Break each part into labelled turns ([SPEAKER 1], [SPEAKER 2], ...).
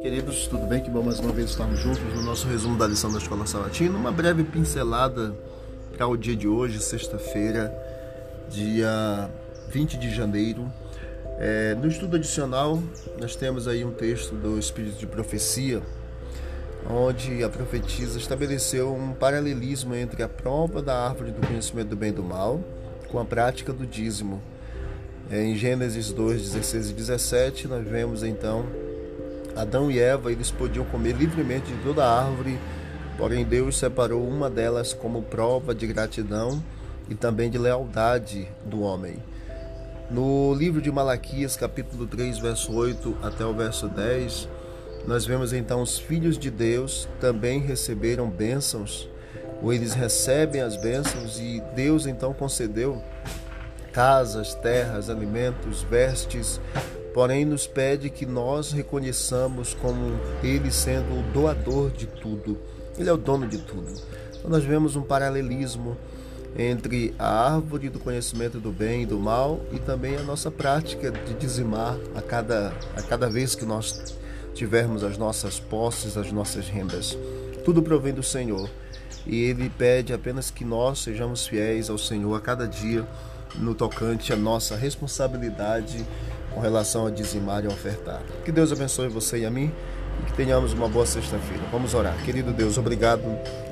[SPEAKER 1] Queridos, tudo bem? Que bom mais uma vez estarmos juntos no nosso resumo da lição da Escola Sabatina. Uma breve pincelada para o dia de hoje, sexta-feira, dia 20 de janeiro. É, no estudo adicional, nós temos aí um texto do Espírito de Profecia, onde a profetisa estabeleceu um paralelismo entre a prova da árvore do conhecimento do bem e do mal com a prática do dízimo. É, em Gênesis 2, 16 e 17, nós vemos então Adão e Eva eles podiam comer livremente de toda a árvore, porém Deus separou uma delas como prova de gratidão e também de lealdade do homem. No livro de Malaquias, capítulo 3, verso 8 até o verso 10, nós vemos então os filhos de Deus também receberam bênçãos, ou eles recebem as bênçãos e Deus então concedeu casas, terras, alimentos, vestes, porém nos pede que nós reconheçamos como Ele sendo o doador de tudo. Ele é o dono de tudo. Então nós vemos um paralelismo entre a árvore do conhecimento do bem e do mal e também a nossa prática de dizimar a cada, a cada vez que nós tivermos as nossas posses, as nossas rendas. Tudo provém do Senhor. E Ele pede apenas que nós sejamos fiéis ao Senhor a cada dia no tocante à nossa responsabilidade com relação a dizimar e ofertar. Que Deus abençoe você e a mim e que tenhamos uma boa sexta-feira. Vamos orar. Querido Deus, obrigado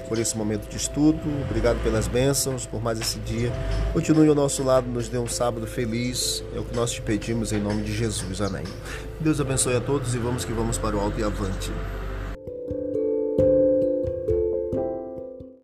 [SPEAKER 1] por esse momento de estudo, obrigado pelas bênçãos, por mais esse dia. Continue ao nosso lado, nos dê um sábado feliz. É o que nós te pedimos em nome de Jesus. Amém. Deus abençoe a todos e vamos que vamos para o alto e avante.